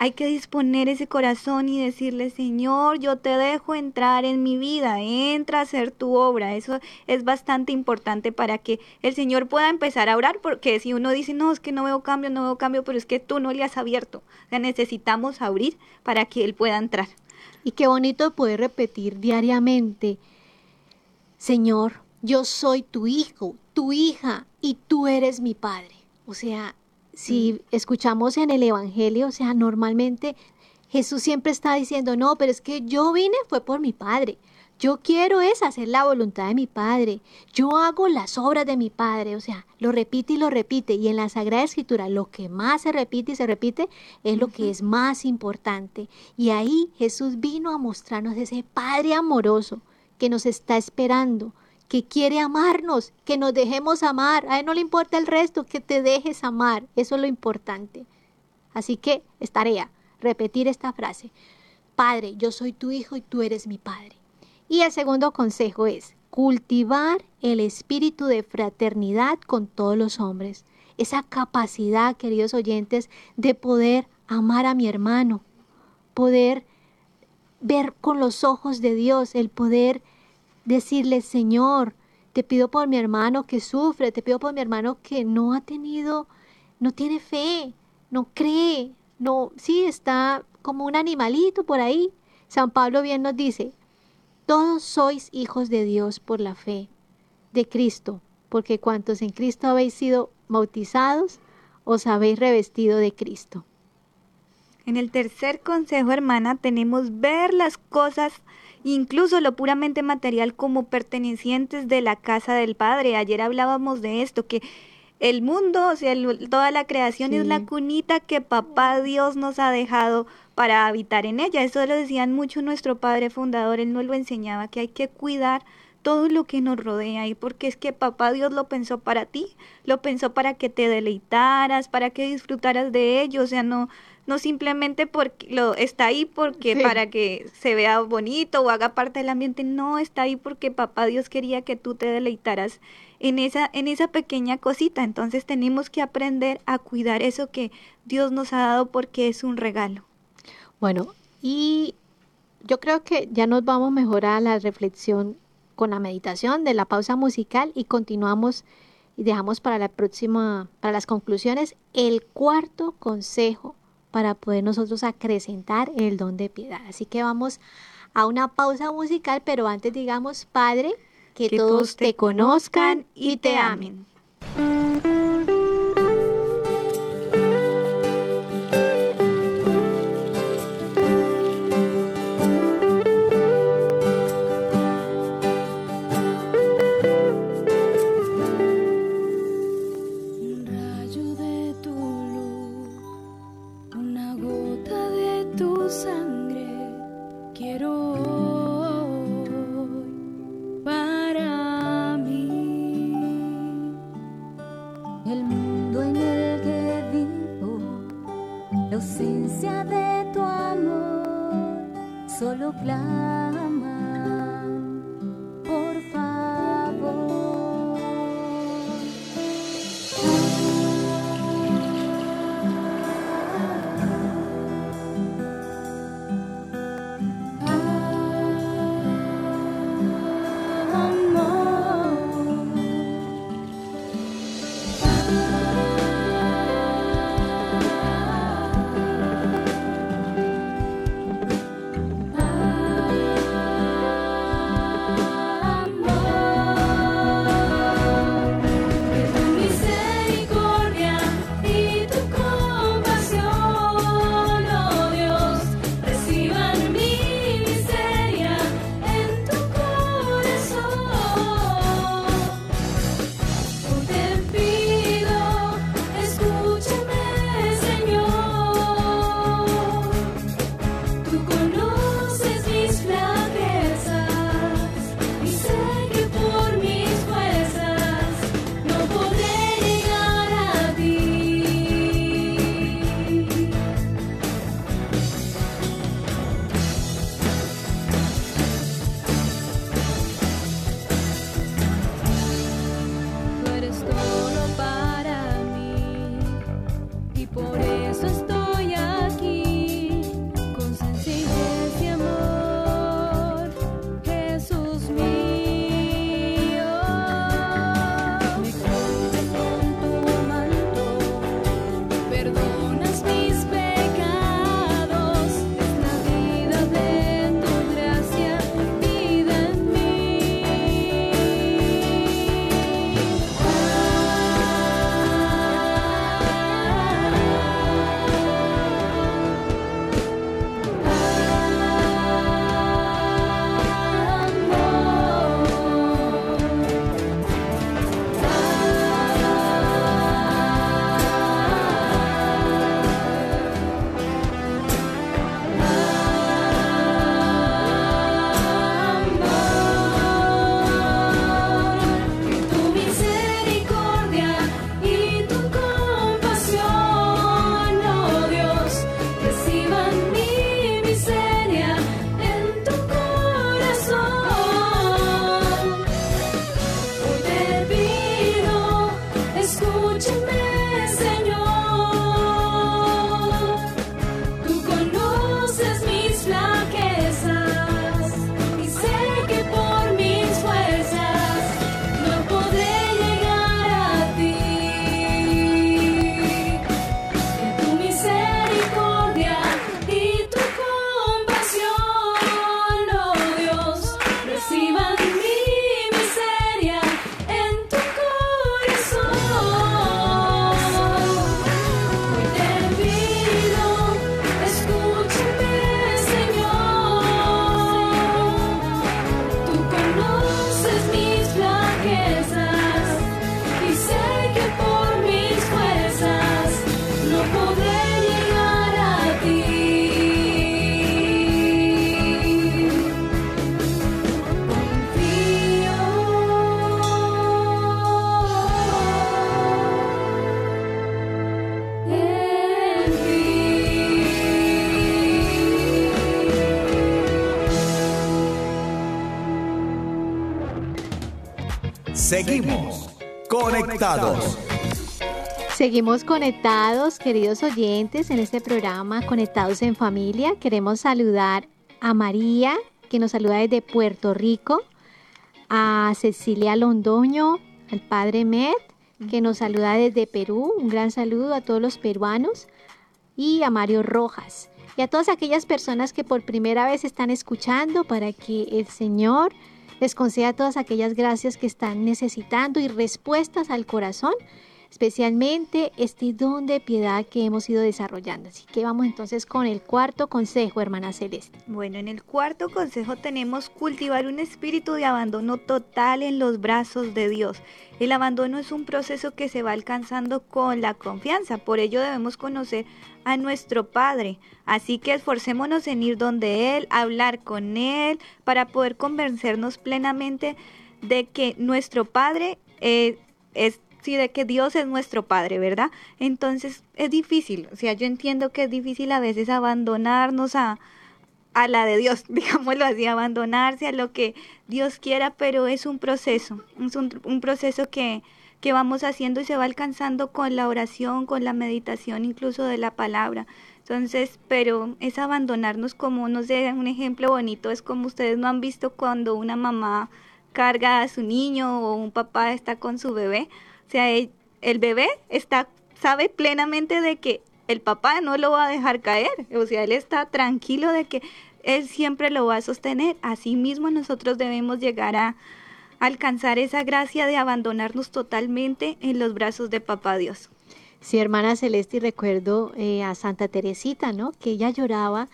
hay que disponer ese corazón y decirle, Señor, yo te dejo entrar en mi vida, entra a hacer tu obra. Eso es bastante importante para que el Señor pueda empezar a orar, porque si uno dice, no, es que no veo cambio, no veo cambio, pero es que tú no le has abierto. O sea, necesitamos abrir para que Él pueda entrar. Y qué bonito poder repetir diariamente, Señor, yo soy tu hijo, tu hija, y tú eres mi padre. O sea, si escuchamos en el Evangelio, o sea, normalmente Jesús siempre está diciendo, no, pero es que yo vine fue por mi Padre. Yo quiero es hacer la voluntad de mi Padre. Yo hago las obras de mi Padre. O sea, lo repite y lo repite. Y en la Sagrada Escritura lo que más se repite y se repite es lo que es más importante. Y ahí Jesús vino a mostrarnos ese Padre amoroso que nos está esperando, que quiere amarnos, que nos dejemos amar. A él no le importa el resto, que te dejes amar. Eso es lo importante. Así que es tarea repetir esta frase. Padre, yo soy tu hijo y tú eres mi padre. Y el segundo consejo es cultivar el espíritu de fraternidad con todos los hombres. Esa capacidad, queridos oyentes, de poder amar a mi hermano, poder ver con los ojos de Dios, el poder decirle, Señor, te pido por mi hermano que sufre, te pido por mi hermano que no ha tenido, no tiene fe, no cree, no, sí, está como un animalito por ahí. San Pablo bien nos dice, todos sois hijos de Dios por la fe de Cristo, porque cuantos en Cristo habéis sido bautizados, os habéis revestido de Cristo. En el tercer consejo, hermana, tenemos ver las cosas incluso lo puramente material como pertenecientes de la casa del Padre. Ayer hablábamos de esto, que el mundo, o sea, toda la creación es la cunita que papá Dios nos ha dejado para habitar en ella. Eso lo decían mucho nuestro padre fundador, él nos lo enseñaba, que hay que cuidar todo lo que nos rodea y porque es que papá Dios lo pensó para ti, lo pensó para que te deleitaras, para que disfrutaras de ello, o sea, no no simplemente porque lo está ahí porque para que se vea bonito o haga parte del ambiente, no está ahí porque papá Dios quería que tú te deleitaras en esa en esa pequeña cosita, entonces tenemos que aprender a cuidar eso que Dios nos ha dado porque es un regalo. Bueno, y yo creo que ya nos vamos mejor a la reflexión con la meditación de la pausa musical y continuamos y dejamos para la próxima, para las conclusiones, el cuarto consejo para poder nosotros acrecentar el don de piedad. Así que vamos a una pausa musical, pero antes digamos, Padre, que, todos te conozcan y te amen. Seguimos conectados. Seguimos conectados, queridos oyentes, en este programa Conectados en Familia. Queremos saludar a María, que nos saluda desde Puerto Rico, a Cecilia Londoño, al padre Met, que nos saluda desde Perú. Un gran saludo a todos los peruanos y a Mario Rojas y a todas aquellas personas que por primera vez están escuchando para que el Señor les conceda todas aquellas gracias que están necesitando y respuestas al corazón especialmente este don de piedad que hemos ido desarrollando. Así que vamos entonces con el cuarto consejo, hermana Celeste. Bueno, en el cuarto consejo tenemos cultivar un espíritu de abandono total en los brazos de Dios. El abandono es un proceso que se va alcanzando con la confianza, por ello debemos conocer a nuestro Padre. Así que esforcémonos en ir donde Él, hablar con Él, para poder convencernos plenamente de que nuestro Padre eh, es sí, de que Dios es nuestro Padre, ¿verdad? Entonces es difícil, o sea, yo entiendo que es difícil a veces abandonarnos a, a la de Dios, digámoslo así, abandonarse a lo que Dios quiera, pero es un proceso, es un, un proceso que, que vamos haciendo y se va alcanzando con la oración, con la meditación incluso de la palabra. Entonces, pero es abandonarnos como, no sé, un ejemplo bonito es como ustedes no han visto cuando una mamá carga a su niño o un papá está con su bebé. O sea, el, bebé está, sabe plenamente de que el papá no lo va a dejar caer. O sea, él está tranquilo de que él siempre lo va a sostener. Asimismo, nosotros debemos llegar a alcanzar esa gracia de abandonarnos totalmente en los brazos de Papá Dios. Sí, hermana Celeste, recuerdo eh, a Santa Teresita, ¿no? Que ella lloraba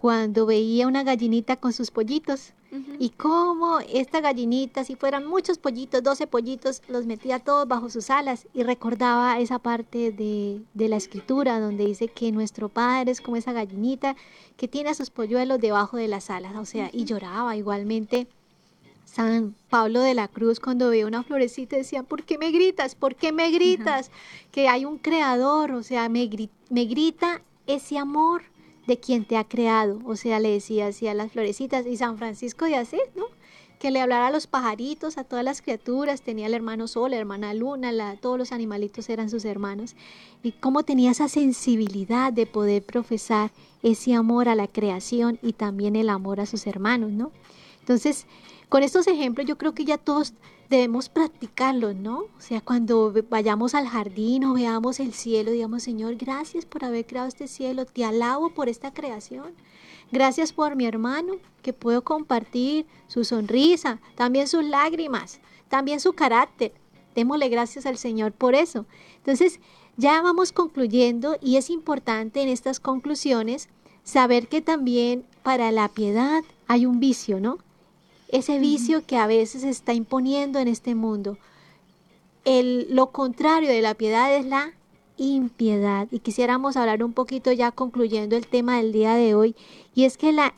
cuando veía una gallinita con sus pollitos. Y cómo esta gallinita, si fueran muchos pollitos, 12 pollitos, los metía todos bajo sus alas y recordaba esa parte de, de, la escritura donde dice que nuestro Padre es como esa gallinita que tiene a sus polluelos debajo de las alas, o sea, y lloraba igualmente. San Pablo de la Cruz cuando veía una florecita decía, ¿por qué me gritas? ¿Por qué me gritas? Que hay un creador, o sea, me, me grita ese amor de quien te ha creado. O sea, le decía así a las florecitas. Y San Francisco de Asís, ¿no? Que le hablara a los pajaritos, a todas las criaturas. Tenía el hermano Sol, la hermana Luna, la, todos los animalitos eran sus hermanos. Y cómo tenía esa sensibilidad de poder profesar ese amor a la creación y también el amor a sus hermanos, ¿no? Entonces, con estos ejemplos yo creo que ya todos debemos practicarlo, ¿no? O sea, cuando vayamos al jardín o veamos el cielo, digamos, Señor, gracias por haber creado este cielo, te alabo por esta creación. Gracias por mi hermano, que puedo compartir su sonrisa, también sus lágrimas, también su carácter. Démosle gracias al Señor por eso. Entonces, ya vamos concluyendo y es importante en estas conclusiones saber que también para la piedad hay un vicio, ¿no? Ese vicio que a veces se está imponiendo en este mundo. El, lo contrario de la piedad es la impiedad. Y quisiéramos hablar un poquito ya concluyendo el tema del día de hoy. Y es que la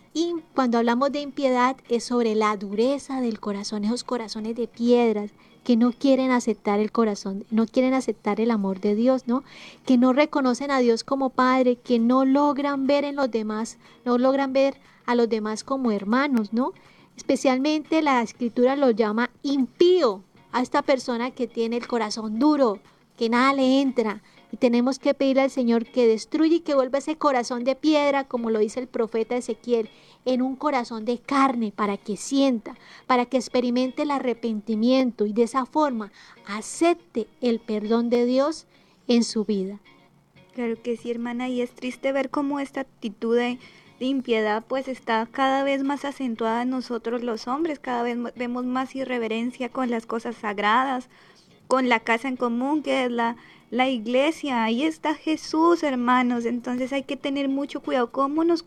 cuando hablamos de impiedad es sobre la dureza del corazón, esos corazones de piedras que no quieren aceptar el corazón, no quieren aceptar el amor de Dios, ¿no? Que no reconocen a Dios como Padre, que no logran ver en los demás, no logran ver a los demás como hermanos, ¿no? Especialmente la escritura lo llama impío a esta persona que tiene el corazón duro, que nada le entra. Y tenemos que pedirle al Señor que destruya y que vuelva ese corazón de piedra, como lo dice el profeta Ezequiel, en un corazón de carne para que sienta, para que experimente el arrepentimiento y de esa forma acepte el perdón de Dios en su vida. Claro que sí, hermana, y es triste ver cómo esta actitud de impiedad pues está cada vez más acentuada en nosotros los hombres, cada vez vemos más irreverencia con las cosas sagradas, con la casa en común que es la, la iglesia, ahí está Jesús hermanos, entonces hay que tener mucho cuidado cómo nos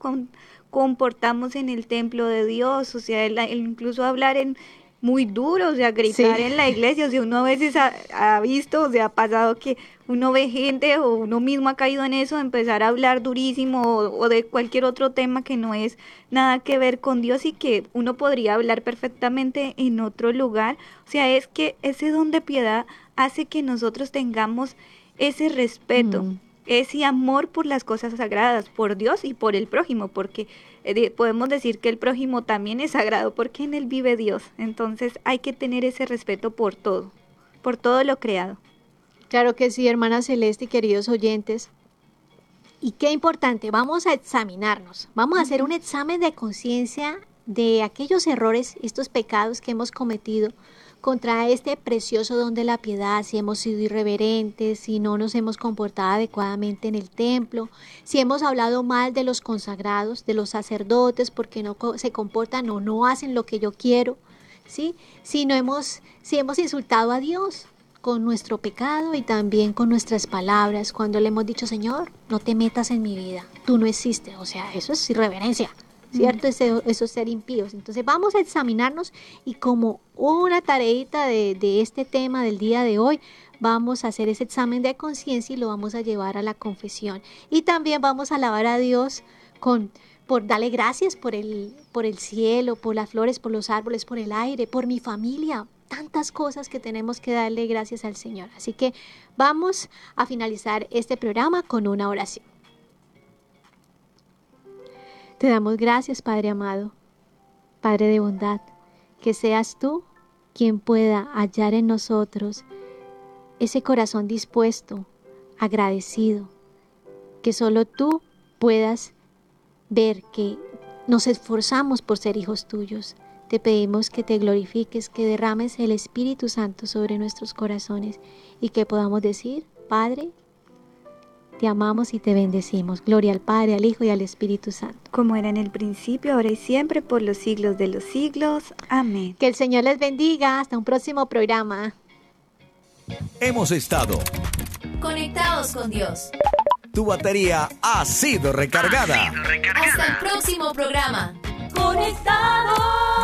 comportamos en el templo de Dios, o sea, incluso hablar en, muy duro, o sea, gritar en la iglesia, o sea, uno a veces ha, visto, o sea, ha pasado que uno ve gente o uno mismo ha caído en eso, empezar a hablar durísimo o, de cualquier otro tema que no es nada que ver con Dios y que uno podría hablar perfectamente en otro lugar. O sea, es que ese don de piedad hace que nosotros tengamos ese respeto. Mm. ese amor por las cosas sagradas, por Dios y por el prójimo, porque podemos decir que el prójimo también es sagrado porque en él vive Dios. Entonces hay que tener ese respeto por todo, por todo lo creado. Claro que sí, hermana Celeste y queridos oyentes. Y qué importante, vamos a examinarnos, vamos a hacer un examen de conciencia de aquellos errores, estos pecados que hemos cometido contra este precioso don de la piedad, si hemos sido irreverentes, si no nos hemos comportado adecuadamente en el templo, si hemos hablado mal de los consagrados, de los sacerdotes, porque no se comportan o no hacen lo que yo quiero, ¿sí? Si no hemos, si hemos insultado a Dios con nuestro pecado y también con nuestras palabras, cuando le hemos dicho, Señor, no te metas en mi vida, tú no existes, o sea, eso es irreverencia. ¿Cierto? Eso, eso ser impíos. Entonces vamos a examinarnos y como una tareita de, de este tema del día de hoy, vamos a hacer ese examen de conciencia y lo vamos a llevar a la confesión. Y también vamos a alabar a Dios con por darle gracias por el, por el cielo, por las flores, por los árboles, por el aire, por mi familia, tantas cosas que tenemos que darle gracias al Señor. Así que vamos a finalizar este programa con una oración. Te damos gracias, Padre amado, Padre de bondad, que seas tú quien pueda hallar en nosotros ese corazón dispuesto, agradecido, que solo tú puedas ver que nos esforzamos por ser hijos tuyos. Te pedimos que te glorifiques, que derrames el Espíritu Santo sobre nuestros corazones y que podamos decir, Padre, te amamos y te bendecimos. Gloria al Padre, al Hijo y al Espíritu Santo. Como era en el principio, ahora y siempre, por los siglos de los siglos. Amén. Que el Señor les bendiga. Hasta un próximo programa. Hemos estado conectados con Dios. Tu batería ha sido recargada. Hasta el próximo programa. Conectados.